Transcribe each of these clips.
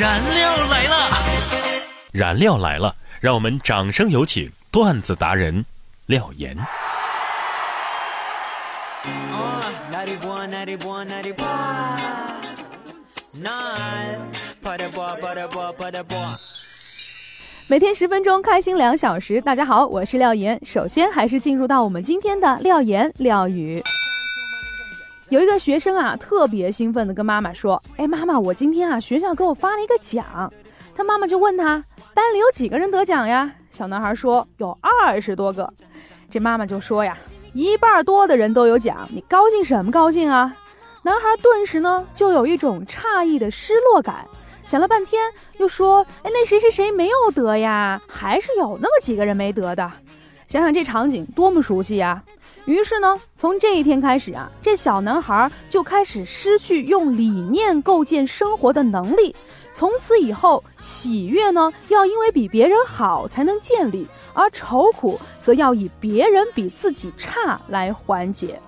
燃料来了！燃料来了，让我们掌声有请段子达人廖岩。每天十分钟，开心两小时。大家好，我是廖岩。首先还是进入到我们今天的廖岩廖语。有一个学生啊，特别兴奋的跟妈妈说：“哎，妈妈，我今天啊，学校给我发了一个奖。”他妈妈就问他：“班里有几个人得奖呀？”小男孩说：“有二十多个。”这妈妈就说呀：“一半多的人都有奖，你高兴什么高兴啊？”男孩顿时呢，就有一种诧异的失落感。想了半天，又说：“哎，那谁谁谁没有得呀？还是有那么几个人没得的。想想这场景多么熟悉呀！”于是呢，从这一天开始啊，这小男孩就开始失去用理念构建生活的能力。从此以后，喜悦呢要因为比别人好才能建立，而愁苦则要以别人比自己差来缓解。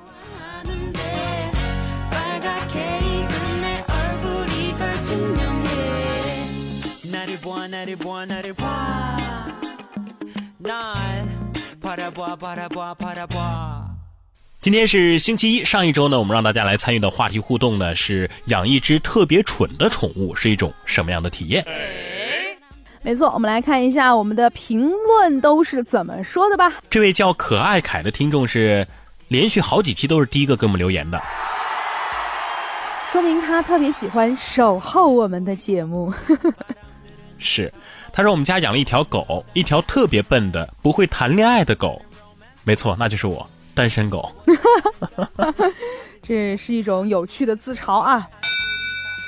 今天是星期一，上一周呢，我们让大家来参与的话题互动呢是养一只特别蠢的宠物是一种什么样的体验？没错，我们来看一下我们的评论都是怎么说的吧。这位叫可爱凯的听众是连续好几期都是第一个给我们留言的，说明他特别喜欢守候我们的节目。是，他说我们家养了一条狗，一条特别笨的不会谈恋爱的狗，没错，那就是我。单身狗，这是一种有趣的自嘲啊！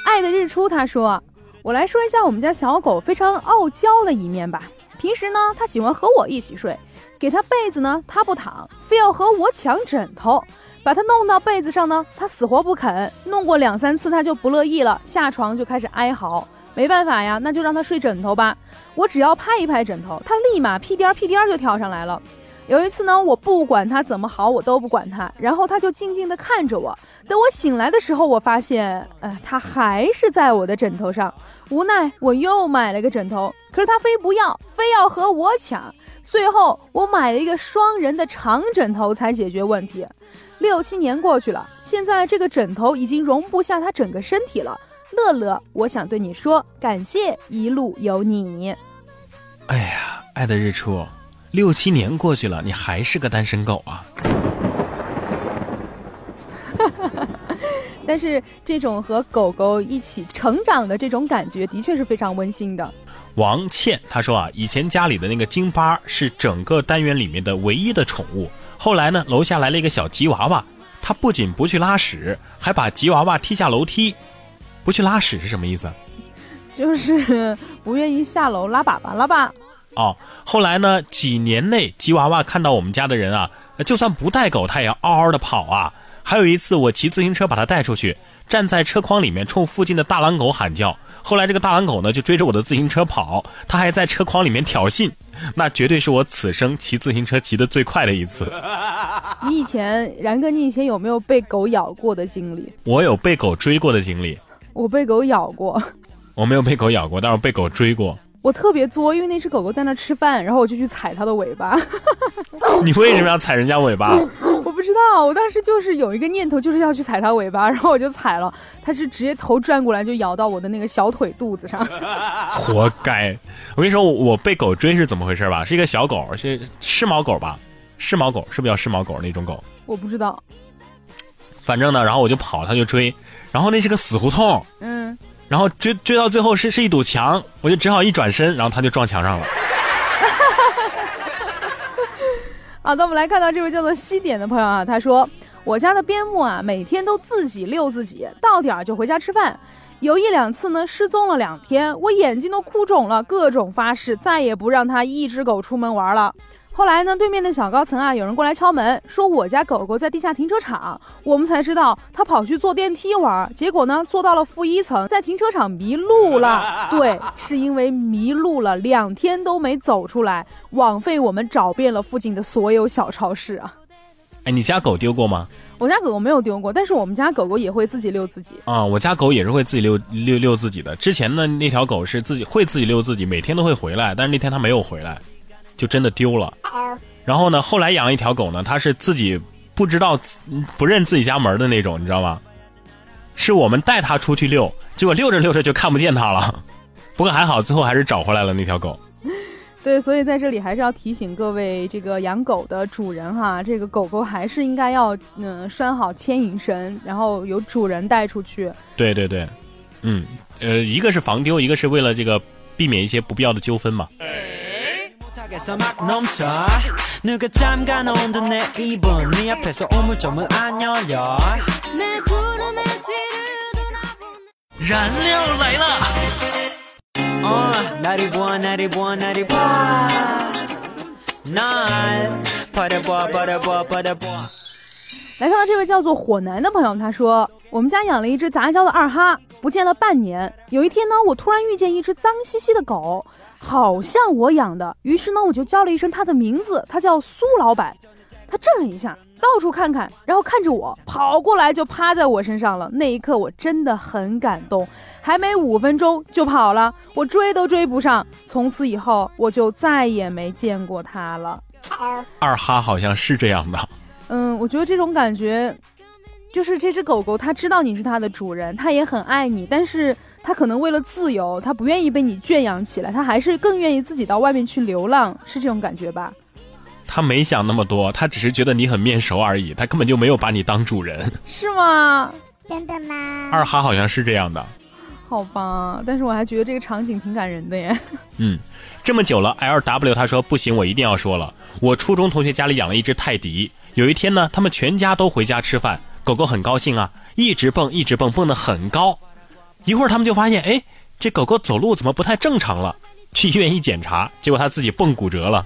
爱的日出，他说：“我来说一下我们家小狗非常傲娇的一面吧。平时呢，它喜欢和我一起睡，给它被子呢，它不躺，非要和我抢枕头。把它弄到被子上呢，它死活不肯。弄过两三次，它就不乐意了，下床就开始哀嚎。没办法呀，那就让它睡枕头吧。我只要拍一拍枕头，它立马屁颠屁颠就跳上来了。”有一次呢，我不管他怎么好，我都不管他，然后他就静静地看着我。等我醒来的时候，我发现，呃，他还是在我的枕头上。无奈，我又买了个枕头，可是他非不要，非要和我抢。最后，我买了一个双人的长枕头才解决问题。六七年过去了，现在这个枕头已经容不下他整个身体了。乐乐，我想对你说，感谢一路有你。哎呀，爱的日出。六七年过去了，你还是个单身狗啊！但是这种和狗狗一起成长的这种感觉，的确是非常温馨的。王倩她说啊，以前家里的那个京巴是整个单元里面的唯一的宠物，后来呢，楼下来了一个小吉娃娃，它不仅不去拉屎，还把吉娃娃踢下楼梯。不去拉屎是什么意思？就是不愿意下楼拉粑粑了吧？哦，后来呢？几年内，吉娃娃看到我们家的人啊，就算不带狗，它也要嗷嗷的跑啊。还有一次，我骑自行车把它带出去，站在车筐里面冲附近的大狼狗喊叫。后来这个大狼狗呢，就追着我的自行车跑，它还在车筐里面挑衅。那绝对是我此生骑自行车骑的最快的一次。你以前，然哥，你以前有没有被狗咬过的经历？我有被狗追过的经历。我被狗咬过。我没有被狗咬过，但是被狗追过。我特别作，因为那只狗狗在那吃饭，然后我就去踩它的尾巴。你为什么要踩人家尾巴？我不知道，我当时就是有一个念头，就是要去踩它尾巴，然后我就踩了，它是直接头转过来就咬到我的那个小腿肚子上。活该！我跟你说，我被狗追是怎么回事吧？是一个小狗，是湿毛狗吧？湿毛狗是不是叫湿毛狗那种狗？我不知道。反正呢，然后我就跑，它就追，然后那是个死胡同。嗯。然后追追到最后是是一堵墙，我就只好一转身，然后他就撞墙上了。好的，我们来看到这位叫做西点的朋友啊，他说：“我家的边牧啊，每天都自己遛自己，到点儿就回家吃饭。有一两次呢，失踪了两天，我眼睛都哭肿了，各种发誓再也不让他一只狗出门玩了。”后来呢，对面的小高层啊，有人过来敲门，说我家狗狗在地下停车场。我们才知道，它跑去坐电梯玩，结果呢，坐到了负一层，在停车场迷路了。对，是因为迷路了，两天都没走出来，枉费我们找遍了附近的所有小超市啊。哎，你家狗丢过吗？我家狗狗没有丢过，但是我们家狗狗也会自己遛自己。啊，我家狗也是会自己遛遛遛自己的。之前呢，那条狗是自己会自己遛自己，每天都会回来，但是那天它没有回来，就真的丢了。然后呢，后来养了一条狗呢，它是自己不知道不认自己家门的那种，你知道吗？是我们带它出去遛，结果遛着遛着就看不见它了。不过还好，最后还是找回来了那条狗。对，所以在这里还是要提醒各位这个养狗的主人哈，这个狗狗还是应该要嗯拴好牵引绳，然后由主人带出去。对对对，嗯，呃，一个是防丢，一个是为了这个避免一些不必要的纠纷嘛。燃料来了。来看到这位叫做火男的朋友，他说：“我们家养了一只杂交的二哈，不见了半年。有一天呢，我突然遇见一只脏兮兮的狗，好像我养的。于是呢，我就叫了一声他的名字，他叫苏老板。他震了一下。”到处看看，然后看着我跑过来，就趴在我身上了。那一刻我真的很感动。还没五分钟就跑了，我追都追不上。从此以后我就再也没见过他了。二哈好像是这样的。嗯，我觉得这种感觉，就是这只狗狗它知道你是它的主人，它也很爱你，但是它可能为了自由，他不愿意被你圈养起来，他还是更愿意自己到外面去流浪，是这种感觉吧？他没想那么多，他只是觉得你很面熟而已，他根本就没有把你当主人，是吗？真的吗？二哈好像是这样的，好吧，但是我还觉得这个场景挺感人的耶。嗯，这么久了，L W 他说不行，我一定要说了，我初中同学家里养了一只泰迪，有一天呢，他们全家都回家吃饭，狗狗很高兴啊，一直蹦，一直蹦，蹦得很高，一会儿他们就发现，哎，这狗狗走路怎么不太正常了？去医院一检查，结果它自己蹦骨折了。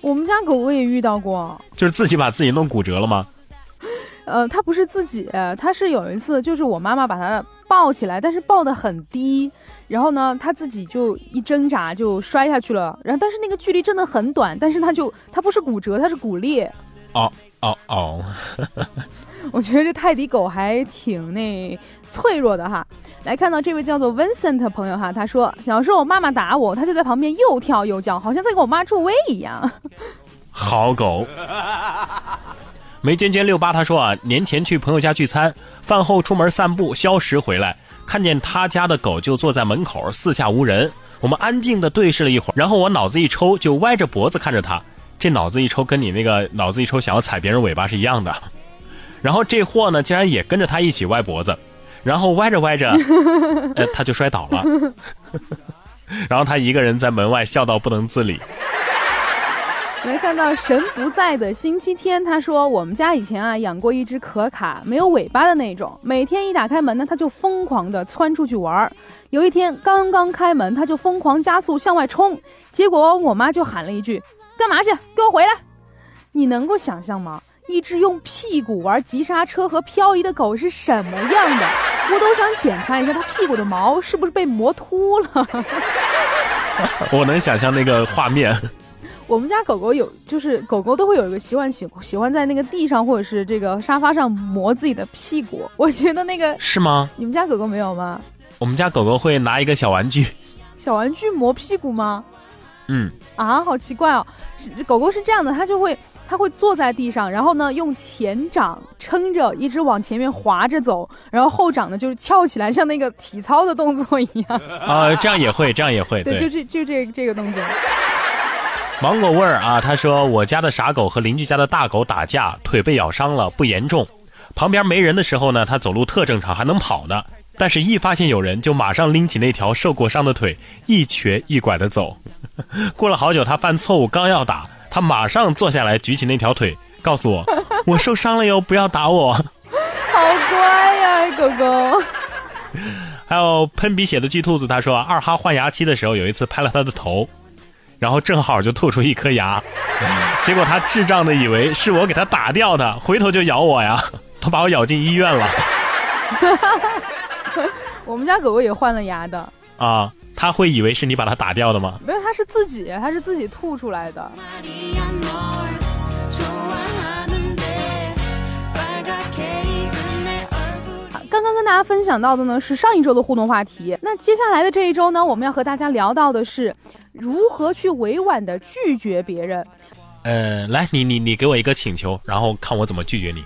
我们家狗狗也遇到过，就是自己把自己弄骨折了吗？呃，它不是自己，它是有一次，就是我妈妈把它抱起来，但是抱得很低，然后呢，它自己就一挣扎就摔下去了，然后但是那个距离真的很短，但是它就它不是骨折，它是骨裂。哦哦哦。我觉得这泰迪狗还挺那脆弱的哈。来看到这位叫做 Vincent 朋友哈，他说小时候我妈妈打我，他就在旁边又跳又叫，好像在给我妈助威一样。好狗。梅娟娟六八他说啊，年前去朋友家聚餐，饭后出门散步，消食回来，看见他家的狗就坐在门口，四下无人。我们安静的对视了一会儿，然后我脑子一抽，就歪着脖子看着他。这脑子一抽，跟你那个脑子一抽想要踩别人尾巴是一样的。然后这货呢，竟然也跟着他一起歪脖子，然后歪着歪着，呃，他就摔倒了。然后他一个人在门外笑到不能自理。没看到神不在的星期天，他说我们家以前啊养过一只可卡，没有尾巴的那种，每天一打开门呢，它就疯狂的窜出去玩儿。有一天刚刚开门，它就疯狂加速向外冲，结果我妈就喊了一句：“干嘛去？给我回来！”你能够想象吗？一只用屁股玩急刹车和漂移的狗是什么样的？我都想检查一下它屁股的毛是不是被磨秃了。我能想象那个画面。我们家狗狗有，就是狗狗都会有一个习惯，喜喜欢在那个地上或者是这个沙发上磨自己的屁股。我觉得那个是吗？你们家狗狗没有吗？我们家狗狗会拿一个小玩具，小玩具磨屁股吗？嗯。啊，好奇怪哦！狗狗是这样的，它就会。它会坐在地上，然后呢，用前掌撑着，一直往前面滑着走，然后后掌呢就是翘起来，像那个体操的动作一样。啊，这样也会，这样也会。对，就这就这这个动作。芒果味儿啊，他说我家的傻狗和邻居家的大狗打架，腿被咬伤了，不严重。旁边没人的时候呢，它走路特正常，还能跑呢。但是，一发现有人，就马上拎起那条受过伤的腿，一瘸一拐的走。过了好久，他犯错误，刚要打。他马上坐下来，举起那条腿，告诉我：“我受伤了哟，不要打我。”好乖呀，狗狗。还有喷鼻血的巨兔子，他说：“二哈换牙期的时候，有一次拍了他的头，然后正好就吐出一颗牙，结果他智障的以为是我给他打掉的，回头就咬我呀，他把我咬进医院了。”我们家狗狗也换了牙的啊。他会以为是你把他打掉的吗？没有他是自己他是自己吐出来的。刚刚跟大家分享到的呢是上一周的互动话题。那接下来的这一周呢我们要和大家聊到的是如何去委婉的拒绝别人。呃来你你你给我一个请求然后看我怎么拒绝你。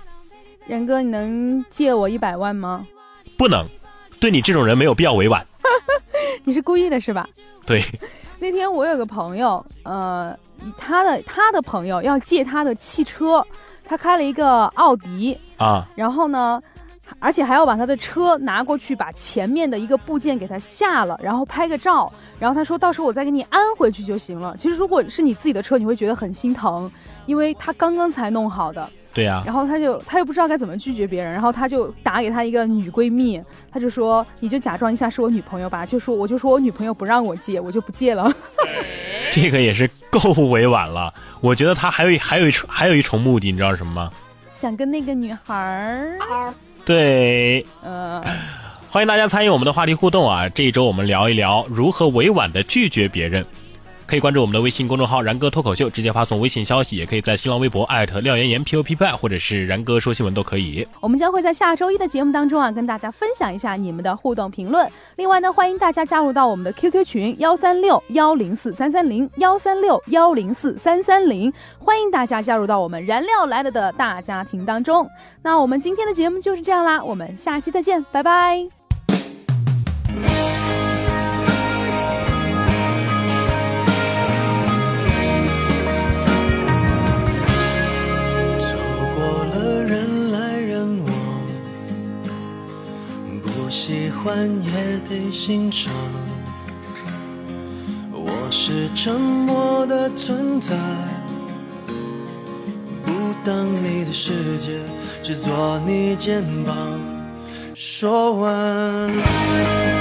仁哥你能借我一百万吗？不能对你这种人没有必要委婉。你是故意的是吧？对。那天我有个朋友，呃，他的他的朋友要借他的汽车，他开了一个奥迪啊，然后呢。而且还要把他的车拿过去，把前面的一个部件给他下了，然后拍个照，然后他说到时候我再给你安回去就行了。其实如果是你自己的车，你会觉得很心疼，因为他刚刚才弄好的。对呀。然后他就他又不知道该怎么拒绝别人，然后他就打给他一个女闺蜜，他就说你就假装一下是我女朋友吧，就说我就说我女朋友不让我借，我就不借了。这个也是够委婉了，我觉得他还有还有一重还有一重目的，你知道是什么吗？想跟那个女孩儿。对，呃，欢迎大家参与我们的话题互动啊！这一周我们聊一聊如何委婉的拒绝别人。可以关注我们的微信公众号“然哥脱口秀”，直接发送微信消息，也可以在新浪微博艾特廖岩岩 P O P P，或者是然哥说新闻都可以。我们将会在下周一的节目当中啊，跟大家分享一下你们的互动评论。另外呢，欢迎大家加入到我们的 QQ 群幺三六幺零四三三零幺三六幺零四三三零，欢迎大家加入到我们燃料来了的大家庭当中。那我们今天的节目就是这样啦，我们下期再见，拜拜。欢也得欣赏。我是沉默的存在，不当你的世界，只做你肩膀。说完。